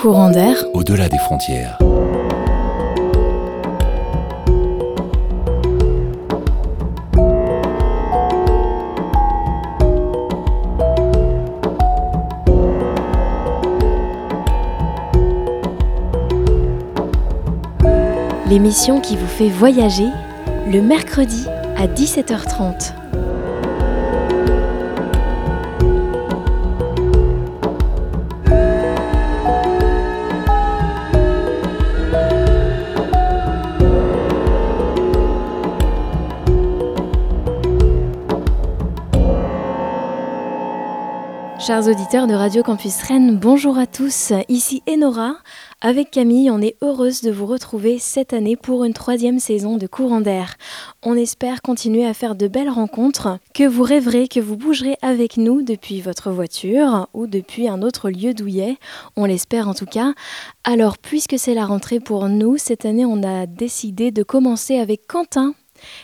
Courant d'air, au-delà des frontières. l'émission qui vous fait voyager le mercredi à 17h30. Chers auditeurs de Radio Campus Rennes, bonjour à tous. Ici Enora. Avec Camille, on est heureuse de vous retrouver cette année pour une troisième saison de Courant d'air. On espère continuer à faire de belles rencontres, que vous rêverez, que vous bougerez avec nous depuis votre voiture ou depuis un autre lieu douillet. On l'espère en tout cas. Alors, puisque c'est la rentrée pour nous, cette année, on a décidé de commencer avec Quentin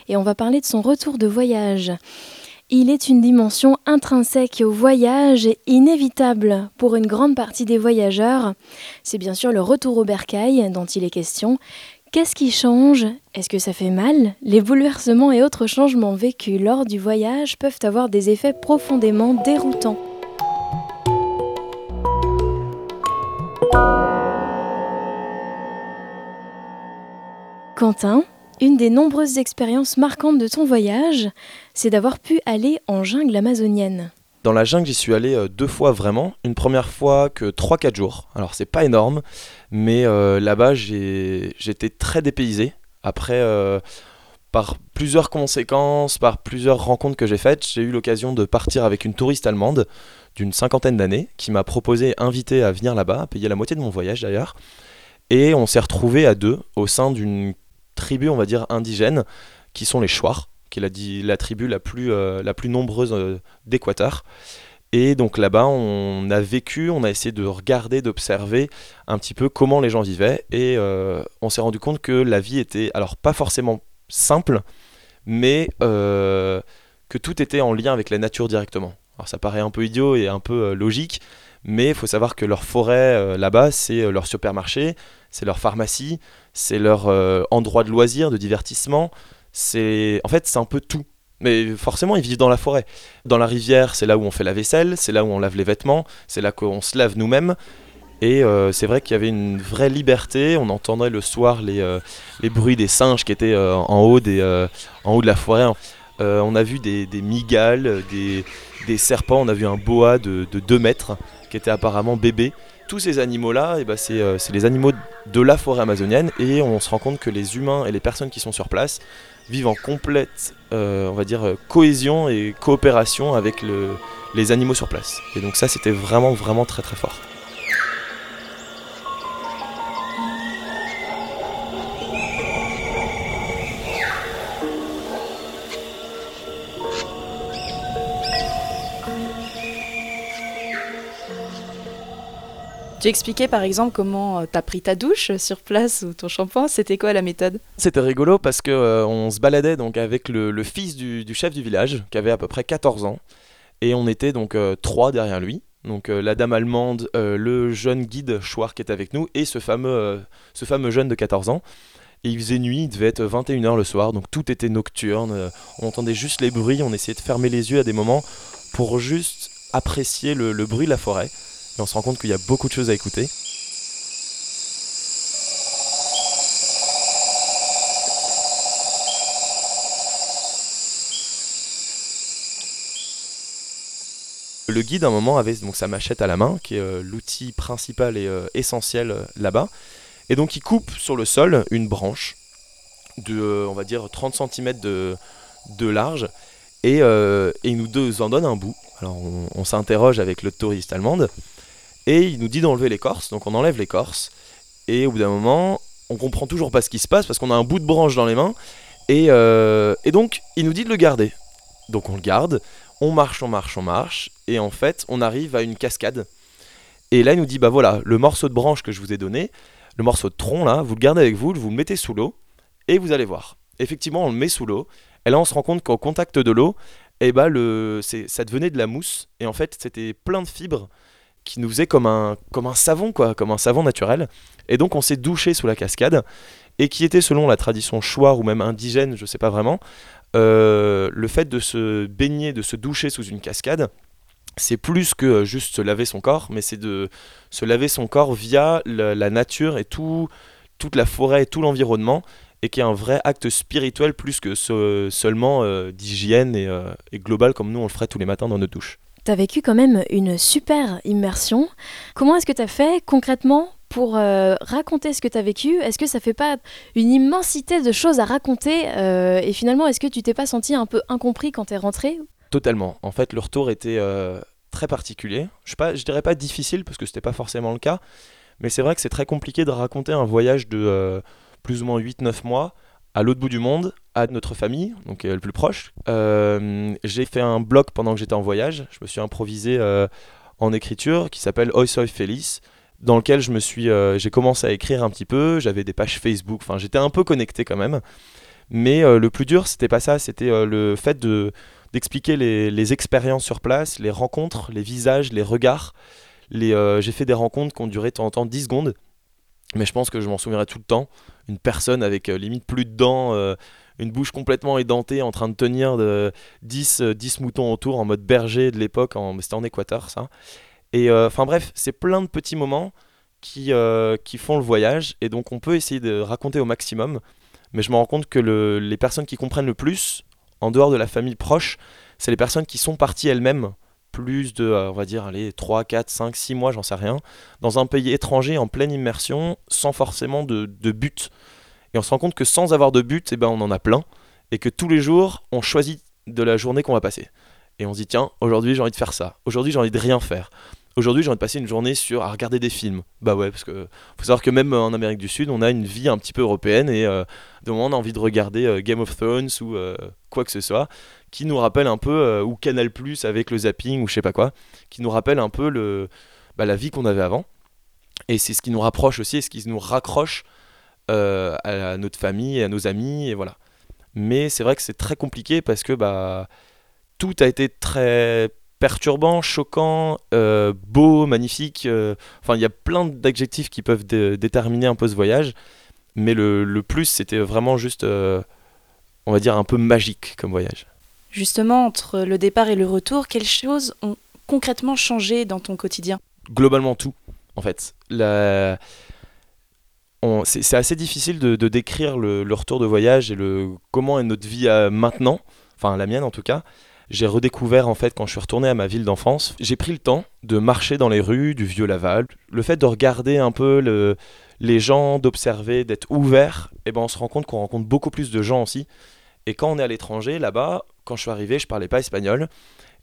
et on va parler de son retour de voyage. Il est une dimension intrinsèque au voyage et inévitable pour une grande partie des voyageurs. C'est bien sûr le retour au bercail dont il est question. Qu'est-ce qui change? Est-ce que ça fait mal? Les bouleversements et autres changements vécus lors du voyage peuvent avoir des effets profondément déroutants. Quentin, une des nombreuses expériences marquantes de ton voyage, c'est d'avoir pu aller en jungle amazonienne. Dans la jungle, j'y suis allé euh, deux fois vraiment. Une première fois que 3-4 jours. Alors c'est pas énorme, mais euh, là-bas j'étais très dépaysé. Après, euh, par plusieurs conséquences, par plusieurs rencontres que j'ai faites, j'ai eu l'occasion de partir avec une touriste allemande d'une cinquantaine d'années qui m'a proposé, invité à venir là-bas, à payer la moitié de mon voyage d'ailleurs. Et on s'est retrouvés à deux au sein d'une tribus, on va dire, indigènes, qui sont les Chouars, qui est la, tribu la plus, euh, la plus nombreuse euh, d'Équateur. Et donc là-bas, on a vécu, on a essayé de regarder, d'observer un petit peu comment les gens vivaient. Et euh, on s'est rendu compte que la vie était, alors pas forcément simple, mais que tout était en lien avec la nature directement. Alors ça paraît un peu idiot et un peu logique, mais il faut savoir que leur forêt là-bas, c'est leur supermarché, c'est leur pharmacie, c'est leur endroit de loisir, de divertissement. C'est en fait c'est un peu tout. Mais forcément, ils vivent dans la forêt. Dans la rivière, c'est là où on fait la vaisselle, c'est là où on lave les vêtements, c'est là qu'on se lave nous-mêmes. Et euh, c'est vrai qu'il y avait une vraie liberté. On entendait le soir les, euh, les bruits des singes qui étaient en, haut des, en haut de la forêt. on a vu des, des migales, des, des, serpents. On a vu un boa de, de 2 mètres qui était apparemment bébé tous ces animaux-là, eh ben, euh, c'est les animaux de la forêt amazonienne et on se rend compte que les humains et les personnes qui sont sur place vivent en complète, euh, on va dire, euh, cohésion et coopération avec les animaux sur place. Et donc ça, c'était vraiment, vraiment très, très fort. Tu expliquais par exemple comment euh, tu as pris ta douche sur place ou ton shampoing, c'était quoi la méthode? C'était rigolo parce que euh, on se baladait donc avec le, fils du, chef du village qui avait à peu près 14 ans et on était donc euh, trois derrière lui. Donc la dame allemande, le jeune guide Chouard qui était avec nous et ce fameux, ce fameux jeune de 14 ans. Et il faisait nuit, il devait être 21h le soir, donc tout était nocturne, on entendait juste les bruits, on essayait de fermer les yeux à des moments pour juste apprécier le bruit de la forêt. Et on se rend compte qu'il y a beaucoup de choses à écouter. Le guide, à un moment, avait donc sa machette à la main, qui est euh, l'outil principal et euh, essentiel euh, là-bas. Et donc, il coupe sur le sol une branche de, on va dire, 30 cm de, large. Et, il nous en donne un bout. Alors, on, on s'interroge avec le touriste allemande. Et il nous dit d'enlever l'écorce, donc on enlève l'écorce. Et au bout d'un moment, on comprend toujours pas ce qui se passe parce qu'on a un bout de branche dans les mains. Et, euh, et, donc, il nous dit de le garder. Donc on le garde, on marche, on marche, on marche. Et en fait, on arrive à une cascade. Et là, il nous dit, bah voilà, le morceau de branche que je vous ai donné, le morceau de tronc là, vous le gardez avec vous, vous le mettez sous l'eau. Et vous allez voir. Effectivement, on le met sous l'eau. Et là, on se rend compte qu'au contact de l'eau, eh bah, le, ça devenait de la mousse. Et en fait, c'était plein de fibres qui nous faisait comme un, comme un savon, quoi, comme un savon naturel. Et donc on s'est douché sous la cascade, et qui était selon la tradition chouard ou même indigène, je sais pas vraiment, euh, le fait de se baigner, de se doucher sous une cascade, c'est plus que juste se laver son corps, mais c'est de se laver son corps via la, nature et tout, toute la forêt et tout l'environnement, et qui est un vrai acte spirituel plus que seulement euh, d'hygiène et, euh, et global comme nous on le ferait tous les matins dans notre douche. Tu as vécu quand même une super immersion. Comment est-ce que tu as fait concrètement pour euh, raconter ce que tu as vécu? Est-ce que ça fait pas une immensité de choses à raconter euh, Et finalement, est-ce que tu t'es pas senti un peu incompris quand tu es rentré? Totalement. En fait, le retour était euh, très particulier. Je ne dirais pas difficile parce que c'était pas forcément le cas, mais c'est vrai que c'est très compliqué de raconter un voyage de plus ou moins 8-9 mois à l'autre bout du monde, à notre famille, donc le plus proche. j'ai fait un blog pendant que j'étais en voyage. Je me suis improvisé en écriture qui s'appelle Oi Soy Feliz, dans lequel je me suis, euh, j'ai commencé à écrire un petit peu. J'avais des pages Facebook. Enfin, j'étais un peu connecté quand même. Mais euh, le plus dur, c'était pas ça. C'était euh, le fait de d'expliquer les, expériences sur place, les rencontres, les visages, les regards. J'ai fait des rencontres qui ont duré de temps en temps 10 secondes. Mais je pense que je m'en souviendrai tout le temps. Une personne avec limite plus de dents, une bouche complètement édentée, en train de tenir de 10, 10 moutons autour en mode berger de l'époque. C'était en Équateur, ça. Et euh, enfin bref, c'est plein de petits moments qui, euh, qui font le voyage. Et donc on peut essayer de raconter au maximum. Mais je me rends compte que les personnes qui comprennent le plus, en dehors de la famille proche, c'est les personnes qui sont parties elles-mêmes plus de, euh, on va dire, allez, 3, 4, 5, 6 mois, j'en sais rien, dans un pays étranger en pleine immersion, sans forcément de, de but. Et on se rend compte que sans avoir de but, eh ben, on en a plein, et que tous les jours, on choisit de la journée qu'on va passer. Et on se dit, tiens, aujourd'hui j'ai envie de faire ça, aujourd'hui j'ai envie de rien faire. Aujourd'hui, j'ai envie de passer une journée sur à regarder des films. Bah ouais, parce que faut savoir que même euh, en Amérique du Sud, on a une vie un petit peu européenne et euh, de moment on a envie de regarder euh, Game of Thrones ou quoi que ce soit, qui nous rappelle un peu ou Canal Plus avec le zapping ou je sais pas quoi, qui nous rappelle un peu le bah, la vie qu'on avait avant. Et c'est ce qui nous rapproche aussi, et ce qui nous raccroche à notre famille à nos amis et voilà. Mais c'est vrai que c'est très compliqué parce que bah tout a été très perturbant, choquant, euh, beau, magnifique. Euh, enfin, il y a plein d'adjectifs qui peuvent déterminer un peu ce voyage. Mais le, plus, c'était vraiment juste, euh, on va dire, un peu magique comme voyage. Justement, entre le départ et le retour, quelles choses ont concrètement changé dans ton quotidien? Globalement tout, en fait. C'est assez difficile de, décrire le, le, retour de voyage et le comment est notre vie maintenant, enfin la mienne en tout cas j'ai redécouvert en fait quand je suis retourné à ma ville d'enfance, j'ai pris le temps de marcher dans les rues du vieux Laval, le fait de regarder un peu le, les gens, d'observer, d'être ouvert, eh ben on se rend compte qu'on rencontre beaucoup plus de gens aussi. Et quand on est à l'étranger, là-bas, quand je suis arrivé, je parlais pas espagnol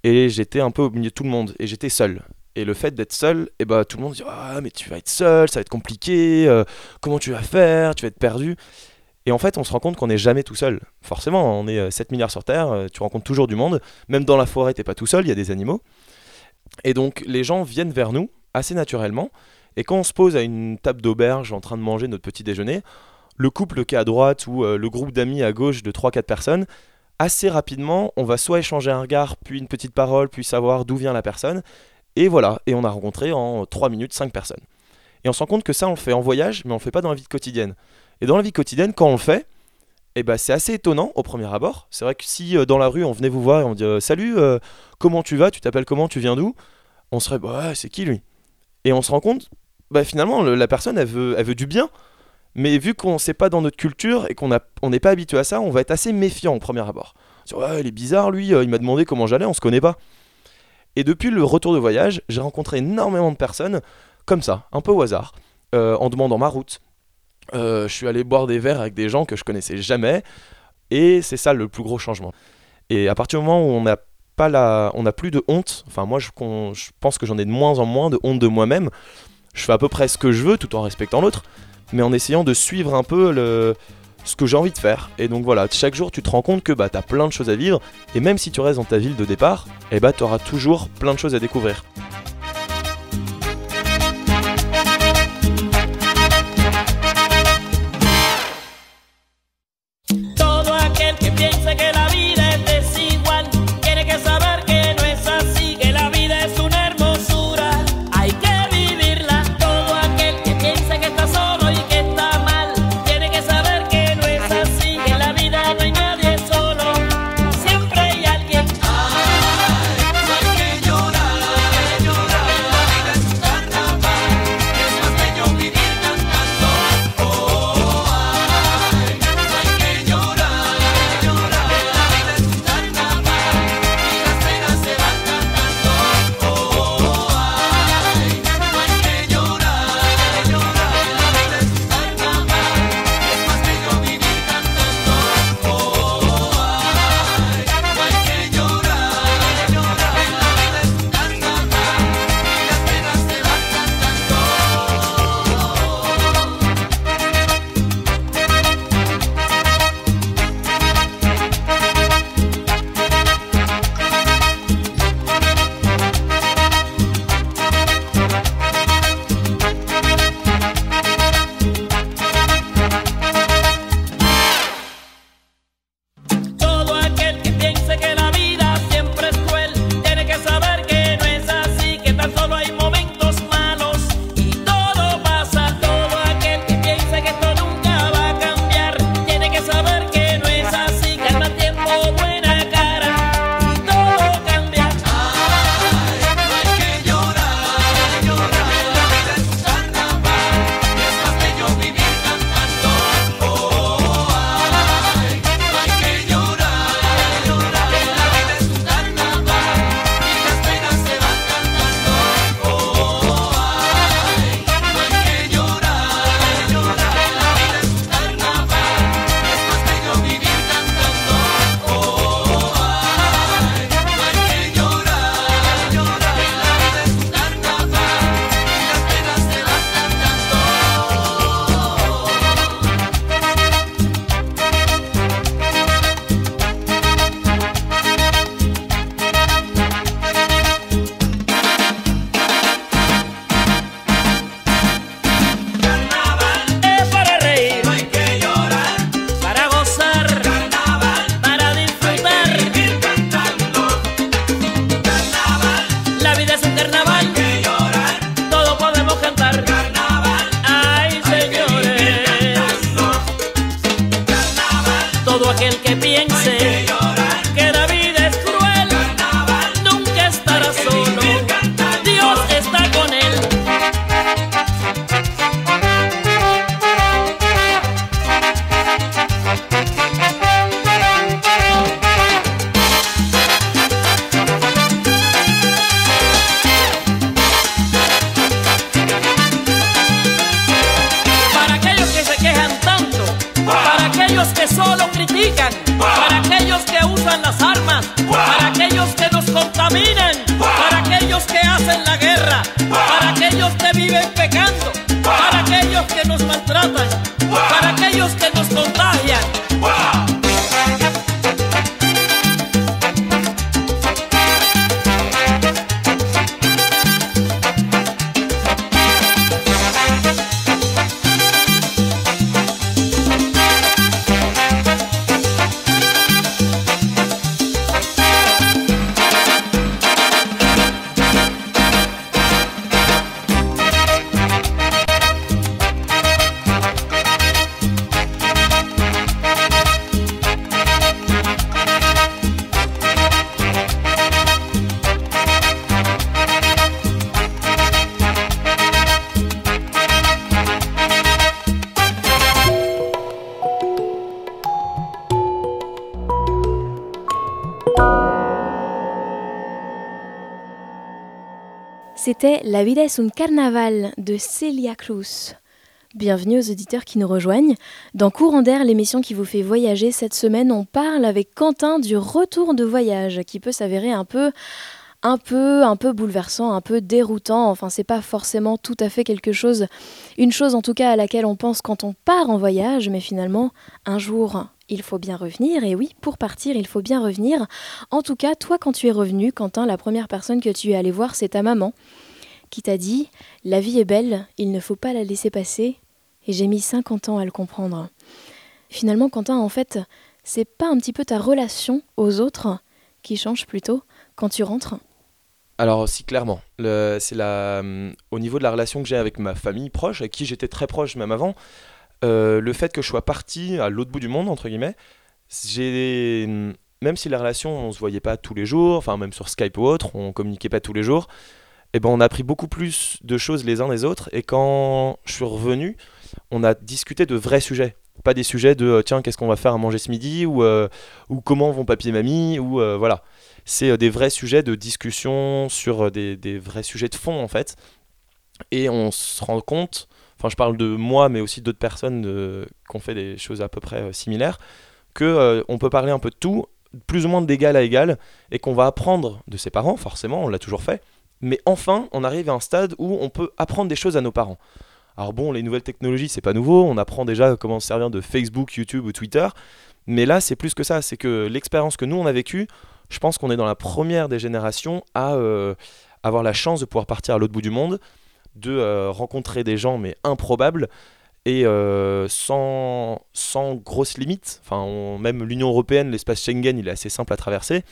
et j'étais un peu au milieu de tout le monde et j'étais seul. Et le fait d'être seul, eh ben tout le monde dit ah mais tu vas être seul, ça va être compliqué, euh, comment tu vas faire, tu vas être perdu. Et en fait, on se rend compte qu'on n'est jamais tout seul. Forcément, on est 7 euh, milliards sur Terre, euh, tu rencontres toujours du monde. Même dans la forêt, t'es pas tout seul, il y a des animaux. Et donc, les gens viennent vers nous assez naturellement. Et quand on se pose à une table d'auberge en train de manger notre petit déjeuner, le couple qui est à droite ou euh, le groupe d'amis à gauche de 3-4 personnes, assez rapidement, on va soit échanger un regard, puis une petite parole, puis savoir d'où vient la personne. Et voilà, et on a rencontré en 3 minutes 5 personnes. Et on se rend compte que ça, on le fait en voyage, mais on le fait pas dans la vie quotidienne. Et dans la vie quotidienne, quand on le fait, eh ben, c'est assez étonnant au premier abord. C'est vrai que si euh, dans la rue on venait vous voir et on dit euh, Salut, euh, comment tu vas? Tu t'appelles comment? Tu viens d'où? On serait Bah, c'est qui lui? Et on se rend compte, bah, finalement, la personne, elle veut, elle veut du bien. Mais vu qu'on ne sait pas dans notre culture et qu'on n'est pas habitué à ça, on va être assez méfiant au premier abord. Ouais, il est bizarre lui, il m'a demandé comment j'allais, on se connaît pas. Et depuis le retour de voyage, j'ai rencontré énormément de personnes comme ça, un peu au hasard, en demandant ma route, je suis allé boire des verres avec des gens que je connaissais jamais. Et c'est ça le plus gros changement. Et à partir du moment où on n'a pas la, on n'a plus de honte. Enfin moi je, je pense que j'en ai de moins en moins de honte de moi-même. Je fais à peu près ce que je veux tout en respectant l'autre, mais en essayant de suivre un peu le, ce que j'ai envie de faire. Et donc voilà, chaque jour tu te rends compte que bah t'as plein de choses à vivre. Et même si tu restes dans ta ville de départ, et eh bah t'auras toujours plein de choses à découvrir. C'était La vida es un carnaval de Celia Cruz. Bienvenue aux auditeurs qui nous rejoignent. Dans Courant d'air, l'émission qui vous fait voyager cette semaine, on parle avec Quentin du retour de voyage qui peut s'avérer un peu un peu un peu bouleversant, un peu déroutant. Enfin, c'est pas forcément tout à fait quelque chose une chose en tout cas à laquelle on pense quand on part en voyage, mais finalement, un jour, il faut bien revenir. Et oui, pour partir, il faut bien revenir. En tout cas, toi, quand tu es revenu, Quentin, la première personne que tu es allé voir, c'est ta maman, qui t'a dit La vie est belle, il ne faut pas la laisser passer. Et j'ai mis 50 ans à le comprendre. Finalement, Quentin, en fait, c'est pas un petit peu ta relation aux autres qui change plutôt quand tu rentres? Alors si clairement, c'est hum, au niveau de la relation que j'ai avec ma famille proche, avec qui j'étais très proche même avant, euh, le fait que je sois parti à l'autre bout du monde, entre guillemets, même si la relation, on se voyait pas tous les jours, enfin même sur Skype ou autre, on communiquait pas tous les jours, et eh ben on a appris beaucoup plus de choses les uns des autres. Et quand je suis revenu, on a discuté de vrais sujets, pas des sujets de euh, tiens qu'est-ce qu'on va faire à manger ce midi ou, euh, ou comment vont papier mamie ou voilà. C'est des vrais sujets de discussion sur des, vrais sujets de fond en fait. Et on se rend compte enfin je parle de moi, mais aussi d'autres personnes euh, qui ont fait des choses à peu près euh, similaires, que euh, on peut parler un peu de tout, plus ou moins d'égal à égal, et qu'on va apprendre de ses parents, forcément, on l'a toujours fait, mais enfin, on arrive à un stade où on peut apprendre des choses à nos parents. Alors bon, les nouvelles technologies, c'est pas nouveau, on apprend déjà comment se servir de Facebook, YouTube ou Twitter, mais là, c'est plus que ça, c'est que l'expérience que nous, on a vécue, je pense qu'on est dans la première des générations à avoir la chance de pouvoir partir à l'autre bout du monde, de euh, rencontrer des gens, mais improbables, et euh, sans, sans grosses limites. Enfin, même l'Union Européenne, l'espace Schengen, il est assez simple à traverser.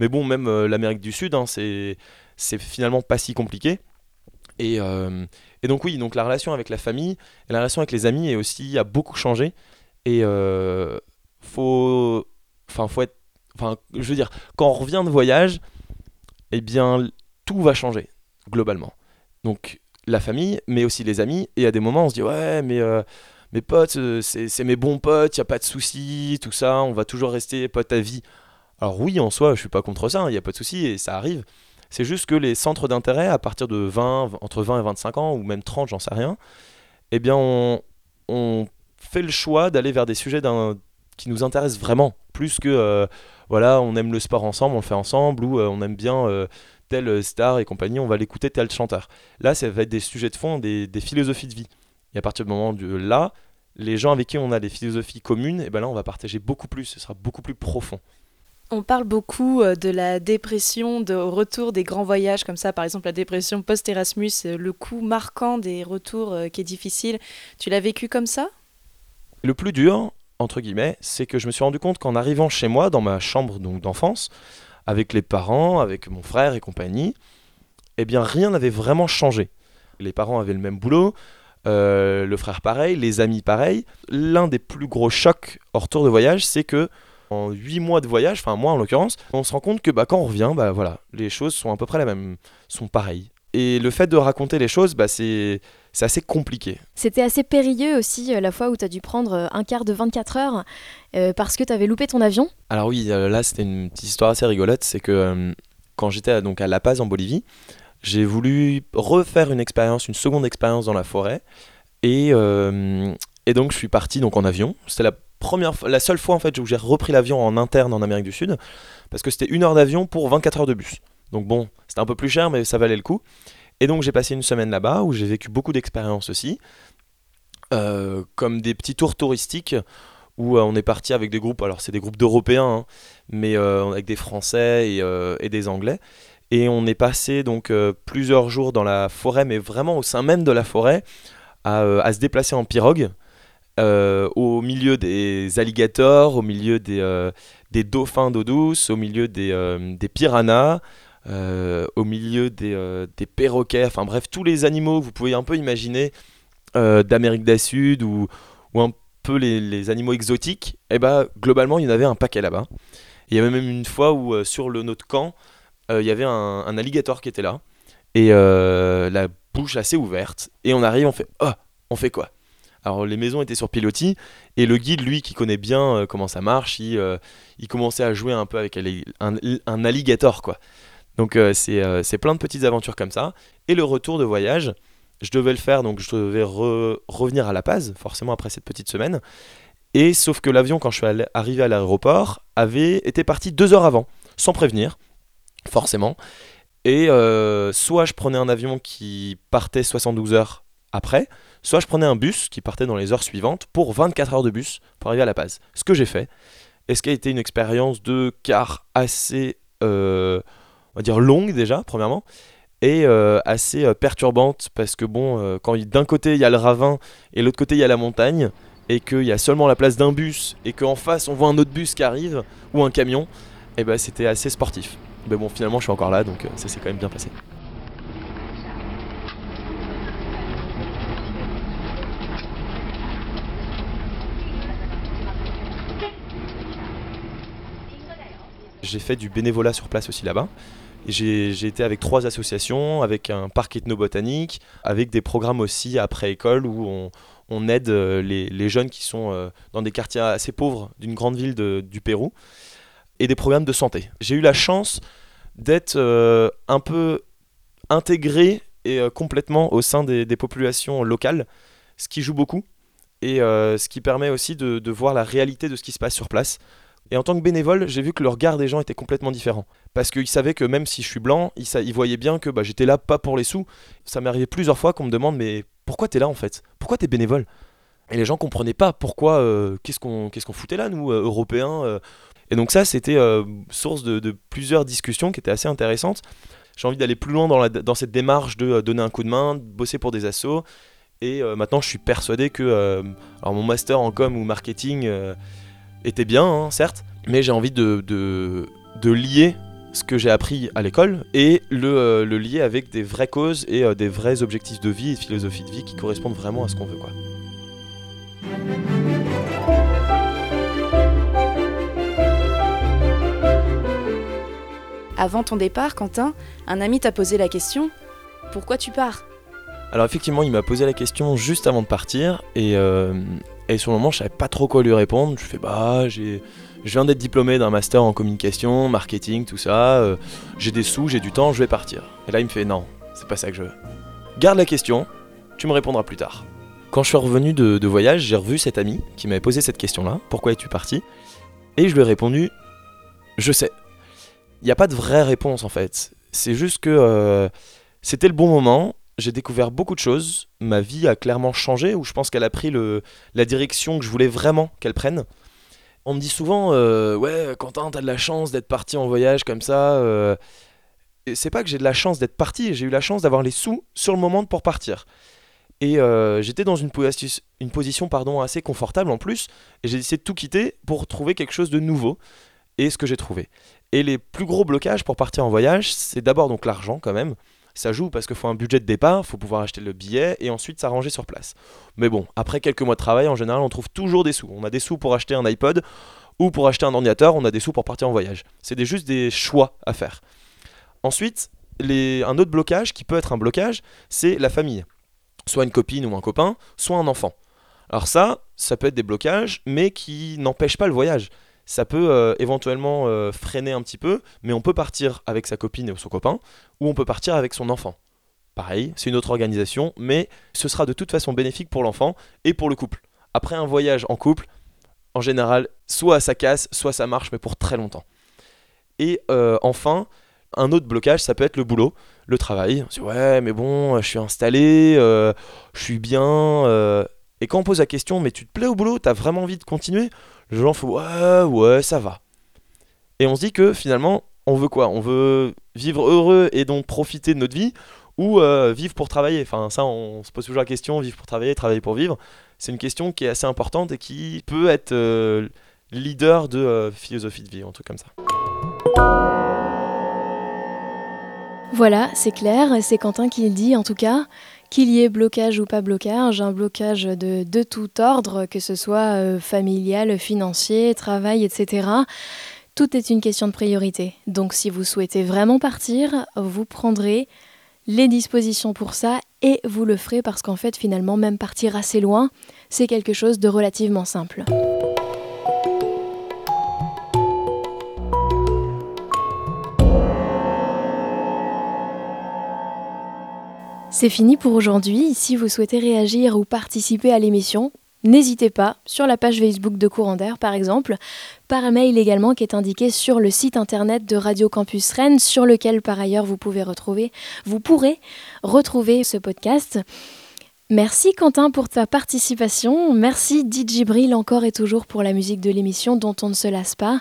Mais bon, même euh, l'Amérique du Sud, hein, c'est finalement pas si compliqué. Et, et, donc oui, donc la relation avec la famille et la relation avec les amis est aussi a beaucoup changé. Et faut, enfin faut être, enfin je veux dire, quand on revient de voyage, eh bien tout va changer globalement. Donc la famille, mais aussi les amis. Et à des moments, on se dit ouais, mais euh, mes potes, euh, c'est mes bons potes, il y a pas de souci, tout ça, on va toujours rester potes à vie. Alors oui, en soi, je suis pas contre ça, il n'y a pas de souci et ça arrive. C'est juste que les centres d'intérêt, à partir de 20, entre 20 et 25 ans, ou même 30, j'en sais rien, eh bien, on, on fait le choix d'aller vers des sujets qui nous intéressent vraiment, plus que, euh, voilà, on aime le sport ensemble, on le fait ensemble, ou on aime bien telle star et compagnie, on va l'écouter tel chanteur. Là, ça va être des sujets de fond, des, philosophies de vie. Et à partir du moment de là, les gens avec qui on a des philosophies communes, et ben là, on va partager beaucoup plus, ce sera beaucoup plus profond. On parle beaucoup euh, de la dépression, de retour des grands voyages comme ça, par exemple la dépression post-Erasmus, euh, le coup marquant des retours euh, qui est difficile. Tu l'as vécu comme ça? Le plus dur, entre guillemets, c'est que je me suis rendu compte qu'en arrivant chez moi, dans ma chambre d'enfance, avec les parents, avec mon frère et compagnie, eh bien rien n'avait vraiment changé. Les parents avaient le même boulot, euh, le frère pareil, les amis pareil. L'un des plus gros chocs hors retour de voyage, c'est que en 8 mois de voyage, enfin moi en l'occurrence, on se rend compte que bah, quand on revient, bah, voilà, les choses sont à peu près les mêmes, sont pareilles. Et le fait de raconter les choses, bah, c'est c'est assez compliqué. C'était assez périlleux aussi euh, la fois où tu as dû prendre euh, un quart de 24 heures euh, parce que tu avais loupé ton avion. Alors oui, là c'était une petite histoire assez rigolote, c'est que quand j'étais donc à La Paz en Bolivie, j'ai voulu refaire une expérience, une seconde expérience dans la forêt et, et donc je suis parti donc en avion. C'était la première la seule fois en fait où j'ai repris l'avion en interne en Amérique du Sud parce que c'était une heure d'avion pour 24 heures de bus. Donc bon, c'était un peu plus cher mais ça valait le coup. Et donc j'ai passé une semaine là-bas où j'ai vécu beaucoup d'expériences aussi, euh, comme des petits tours touristiques où euh, on est parti avec des groupes, alors c'est des groupes d'Européens, hein, mais euh, avec des Français et, des Anglais. Et on est passé donc plusieurs jours dans la forêt, mais vraiment au sein même de la forêt, à, se déplacer en pirogue, au milieu des alligators, au milieu des, dauphins d'eau douce, au milieu des, piranhas, au milieu des, euh, des perroquets, enfin bref, tous les animaux que vous pouvez un peu imaginer euh, d'Amérique du Sud ou, ou un peu les, les animaux exotiques, et bah globalement il y en avait un paquet là-bas. Il y avait même une fois où euh, sur le notre camp, euh, il y avait un, alligator qui était là, et euh, la bouche assez ouverte, et on arrive, on fait « Oh, on fait quoi ?» Alors les maisons étaient sur pilotis, et le guide, lui, qui connaît bien euh, comment ça marche, il, euh, il commençait à jouer un peu avec un alligator, quoi. Donc euh, c'est euh, c'est plein de petites aventures comme ça. Et le retour de voyage, je devais le faire, donc je devais re- revenir à La Paz, forcément après cette petite semaine. Et sauf que l'avion, quand je suis arrivé à l'aéroport, avait été parti deux heures avant, sans prévenir, forcément. Et euh, soit je prenais un avion qui partait 72 heures après, soit je prenais un bus qui partait dans les heures suivantes pour 24 heures de bus pour arriver à La Paz. Ce que j'ai fait, et ce qui a été une expérience de car assez, on va dire, longue déjà, premièrement, et euh, assez euh, perturbante parce que bon, euh, quand d'un côté il y a le ravin et l'autre côté il y a la montagne, et qu'il y a seulement la place d'un bus, et qu'en face on voit un autre bus qui arrive, ou un camion, et ben c'était assez sportif. Mais bon, finalement je suis encore là, donc ça s'est quand même bien passé. J'ai fait du bénévolat sur place aussi là-bas. J'ai été avec trois associations, avec un parc ethnobotanique, avec des programmes aussi après école où on, aide euh, les, jeunes qui sont euh, dans des quartiers assez pauvres d'une grande ville du Pérou, et des programmes de santé. J'ai eu la chance d'être euh, un peu intégré et complètement au sein des, populations locales, ce qui joue beaucoup, et ce qui permet aussi de voir la réalité de ce qui se passe sur place. Et en tant que bénévole, j'ai vu que le regard des gens était complètement différent. Parce qu'ils savaient que même si je suis blanc, ils, voyaient bien que bah, j'étais là pas pour les sous. Ça m'est arrivé plusieurs fois qu'on me demande mais pourquoi t'es là en fait? Pourquoi t'es bénévole? Et les gens comprenaient pas pourquoi, euh, qu'est-ce qu'on foutait là nous, euh, Européens euh. Et donc ça, c'était source de, plusieurs discussions qui étaient assez intéressantes. J'ai envie d'aller plus loin dans, cette démarche de donner un coup de main, de bosser pour des assos. Et maintenant, je suis persuadé que alors mon master en com ou marketing était bien, hein, certes, mais j'ai envie de, lier ce que j'ai appris à l'école et le, euh, lier avec des vraies causes et euh, des vrais objectifs de vie et de philosophie de vie qui correspondent vraiment à ce qu'on veut. Quoi. Avant ton départ, Quentin, un ami t'a posé la question Pourquoi tu pars? Alors effectivement, il m'a posé la question juste avant de partir et, euh, et sur le moment, je savais pas trop quoi lui répondre. Je fais bah, j'ai, je viens d'être diplômé d'un master en communication, marketing, tout ça. euh, j'ai des sous, j'ai du temps, je vais partir. Et là, il me fait non, c'est pas ça que je veux. Garde la question, tu me répondras plus tard. Quand je suis revenu de, de voyage, j'ai revu cet ami qui m'avait posé cette question-là. Pourquoi es-tu parti? Et je lui ai répondu, je sais. Il n'y a pas de vraie réponse en fait. C'est juste que euh, c'était le bon moment. J'ai découvert beaucoup de choses. Ma vie a clairement changé, ou je pense qu'elle a pris la direction que je voulais vraiment qu'elle prenne. On me dit souvent, euh, ouais, Quentin, t'as de la chance d'être parti en voyage comme ça. euh. C'est pas que j'ai de la chance d'être parti, j'ai eu la chance d'avoir les sous sur le moment pour partir. Et euh, j'étais dans une, une position pardon, assez confortable en plus, et j'ai décidé de tout quitter pour trouver quelque chose de nouveau. Et ce que j'ai trouvé. Et les plus gros blocages pour partir en voyage, c'est d'abord donc l'argent quand même. Ça joue parce qu'il faut un budget de départ, faut pouvoir acheter le billet et ensuite s'arranger sur place. Mais bon, après quelques mois de travail, en général, on trouve toujours des sous. On a des sous pour acheter un iPod ou pour acheter un ordinateur, on a des sous pour partir en voyage. C'est juste des choix à faire. Ensuite, un autre blocage qui peut être un blocage, c'est la famille. Soit une copine ou un copain, soit un enfant. Alors ça, ça peut être des blocages, mais qui n'empêchent pas le voyage ça peut euh, éventuellement euh, freiner un petit peu, mais on peut partir avec sa copine ou son copain, ou on peut partir avec son enfant. Pareil, c'est une autre organisation, mais ce sera de toute façon bénéfique pour l'enfant et pour le couple. Après un voyage en couple, en général, soit ça casse, soit ça marche, mais pour très longtemps. Et euh, enfin, un autre blocage, ça peut être le boulot, le travail. On se dit, ouais, mais bon, je suis installé, je suis bien. Et quand on pose la question, mais tu te plais au boulot, t'as vraiment envie de continuer? Les gens font, ouais, ouais, ça va. Et on se dit que finalement, on veut quoi? On veut vivre heureux et donc profiter de notre vie ou euh, vivre pour travailler? Enfin, ça, on se pose toujours la question vivre pour travailler, travailler pour vivre. C'est une question qui est assez importante et qui peut être euh, leader de euh, philosophie de vie, un truc comme ça. Voilà, c'est clair, c'est Quentin qui le dit en tout cas. Qu'il y ait blocage ou pas blocage, un blocage de, tout ordre, que ce soit euh, familial, financier, travail, etc. Tout est une question de priorité. Donc si vous souhaitez vraiment partir, vous prendrez les dispositions pour ça et vous le ferez parce qu'en fait finalement même partir assez loin, c'est quelque chose de relativement simple. C'est fini pour aujourd'hui. Si vous souhaitez réagir ou participer à l'émission, n'hésitez pas sur la page Facebook de Courant d'air par exemple, par mail également qui est indiqué sur le site internet de Radio Campus Rennes sur lequel par ailleurs vous pouvez retrouver vous pourrez retrouver ce podcast. Merci Quentin pour ta participation, merci DJ encore et toujours pour la musique de l'émission dont on ne se lasse pas.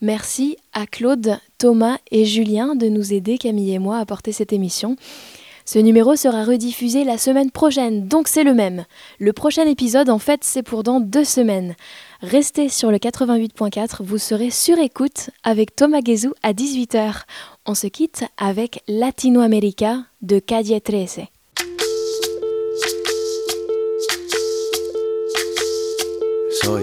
Merci à Claude, Thomas et Julien de nous aider, Camille et moi, à porter cette émission. Ce numéro sera rediffusé la semaine prochaine, donc c'est le même. Le prochain épisode, en fait, c'est pour dans deux semaines. Restez sur le 88.4, vous serez sur écoute avec Thomas Guézou à 18h. On se quitte avec Latinoamérica de Calle 13. Soy,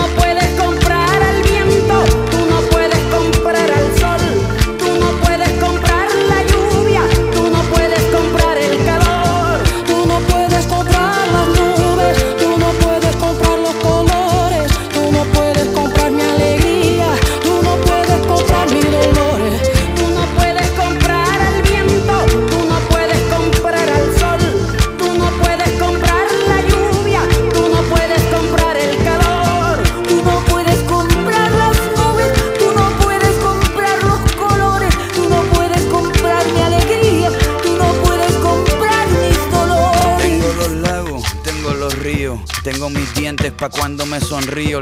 no puedes comprar al viento,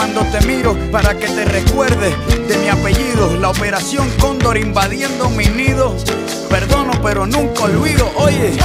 Cuando te miro para que te recuerdes de mi apellido. La operación Cóndor invadiendo mi nido. Perdono pero nunca olvido. Oye.